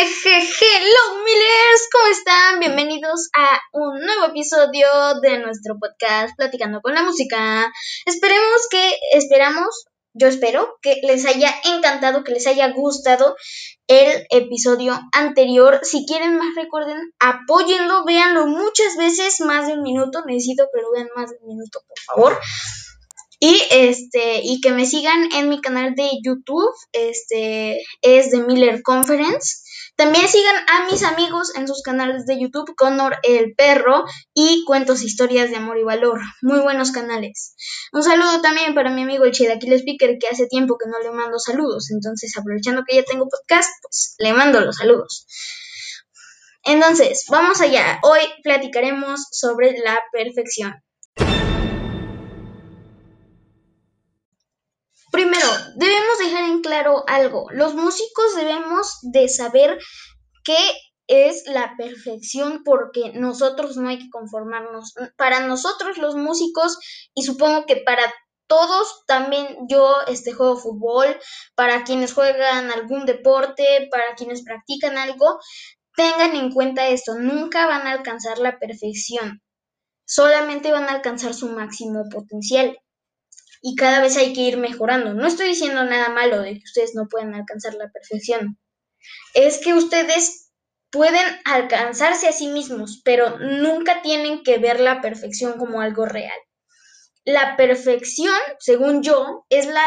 Hello Millers, ¿cómo están? Bienvenidos a un nuevo episodio de nuestro podcast Platicando con la Música. Esperemos que, esperamos, yo espero que les haya encantado, que les haya gustado el episodio anterior. Si quieren más, recuerden, apóyenlo, véanlo muchas veces, más de un minuto. Necesito que lo vean más de un minuto, por favor. Y este, y que me sigan en mi canal de YouTube, este, es de Miller Conference. También sigan a mis amigos en sus canales de YouTube, Connor el Perro y Cuentos Historias de Amor y Valor. Muy buenos canales. Un saludo también para mi amigo el Chilaquil Speaker, que hace tiempo que no le mando saludos. Entonces, aprovechando que ya tengo podcast, pues le mando los saludos. Entonces, vamos allá. Hoy platicaremos sobre la perfección. Primero, dejar claro algo. Los músicos debemos de saber qué es la perfección porque nosotros no hay que conformarnos. Para nosotros los músicos y supongo que para todos también yo este juego fútbol, para quienes juegan algún deporte, para quienes practican algo, tengan en cuenta esto, nunca van a alcanzar la perfección. Solamente van a alcanzar su máximo potencial y cada vez hay que ir mejorando. No estoy diciendo nada malo de que ustedes no pueden alcanzar la perfección. Es que ustedes pueden alcanzarse a sí mismos, pero nunca tienen que ver la perfección como algo real. La perfección, según yo, es la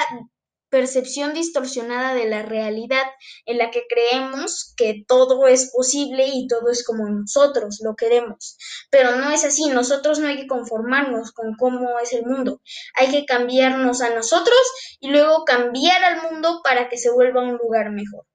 percepción distorsionada de la realidad en la que creemos que todo es posible y todo es como nosotros lo queremos. Pero no es así, nosotros no hay que conformarnos con cómo es el mundo, hay que cambiarnos a nosotros y luego cambiar al mundo para que se vuelva un lugar mejor.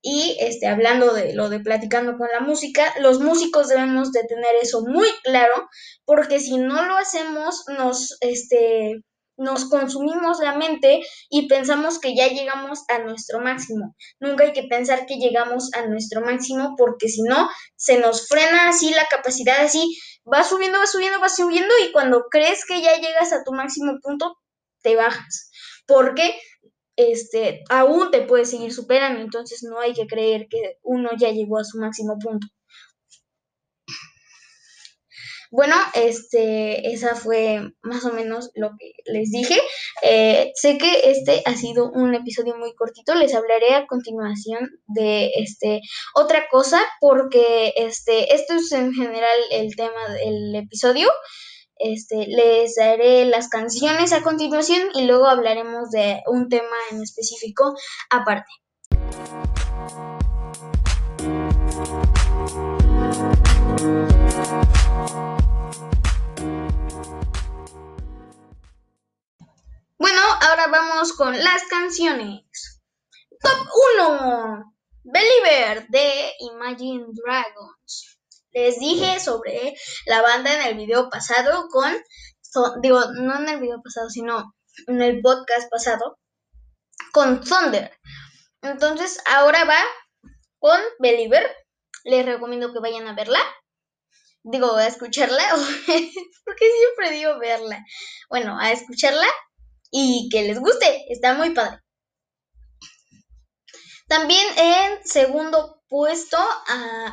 Y este, hablando de lo de platicando con la música, los músicos debemos de tener eso muy claro, porque si no lo hacemos, nos, este, nos consumimos la mente y pensamos que ya llegamos a nuestro máximo. Nunca hay que pensar que llegamos a nuestro máximo porque si no, se nos frena así la capacidad, así va subiendo, va subiendo, va subiendo y cuando crees que ya llegas a tu máximo punto, te bajas. Porque este, aún te puedes seguir superando, entonces no hay que creer que uno ya llegó a su máximo punto. Bueno, este, esa fue más o menos lo que les dije. Eh, sé que este ha sido un episodio muy cortito. Les hablaré a continuación de este otra cosa, porque este, esto es en general el tema del episodio. Este, les daré las canciones a continuación y luego hablaremos de un tema en específico aparte. Con las canciones. Top 1. Believer de Imagine Dragons. Les dije sobre la banda en el video pasado con, digo, no en el video pasado, sino en el podcast pasado, con Thunder. Entonces, ahora va con Believer. Les recomiendo que vayan a verla. Digo, a escucharla, porque siempre digo verla. Bueno, a escucharla y que les guste, está muy padre. También en segundo puesto,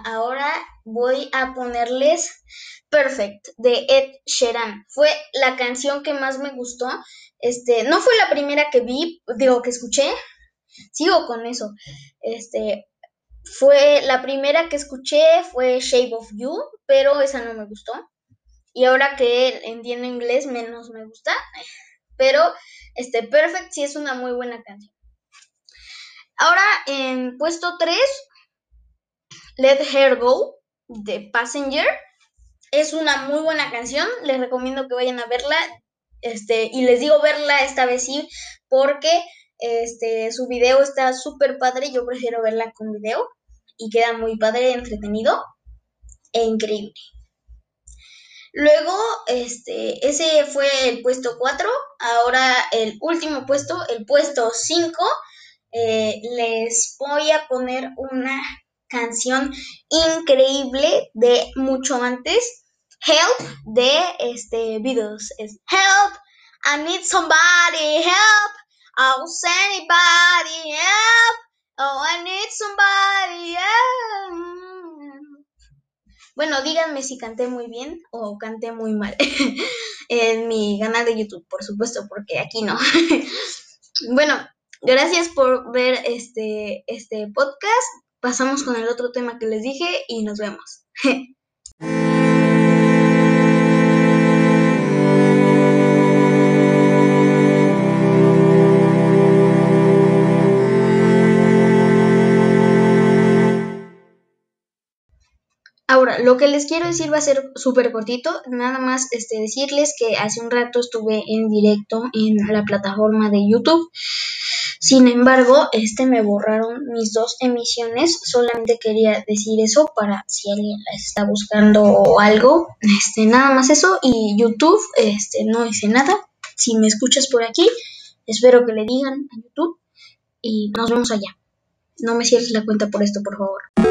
ahora voy a ponerles Perfect de Ed Sheeran. Fue la canción que más me gustó. Este, no fue la primera que vi, digo que escuché. Sigo con eso. Este, fue la primera que escuché fue Shape of You, pero esa no me gustó. Y ahora que entiendo inglés, menos me gusta. Pero este Perfect sí es una muy buena canción. Ahora en puesto 3, Let Her Go de Passenger. Es una muy buena canción. Les recomiendo que vayan a verla. Este, y les digo verla esta vez sí, porque este, su video está súper padre. Yo prefiero verla con video. Y queda muy padre, entretenido e increíble. Luego, este, ese fue el puesto 4. Ahora el último puesto, el puesto 5. Eh, les voy a poner una canción increíble de mucho antes. Help de este Beatles. Es Help, I need somebody, help. I'll anybody, help. Oh, I need somebody, help. Bueno, díganme si canté muy bien o canté muy mal. en mi canal de YouTube, por supuesto, porque aquí no. bueno, gracias por ver este, este podcast. Pasamos con el otro tema que les dije y nos vemos. Ahora, lo que les quiero decir va a ser súper cortito, nada más este, decirles que hace un rato estuve en directo en la plataforma de YouTube. Sin embargo, este me borraron mis dos emisiones. Solamente quería decir eso para si alguien está buscando algo. Este, nada más eso. Y YouTube, este, no hice nada. Si me escuchas por aquí, espero que le digan a YouTube. Y nos vemos allá. No me cierres la cuenta por esto, por favor.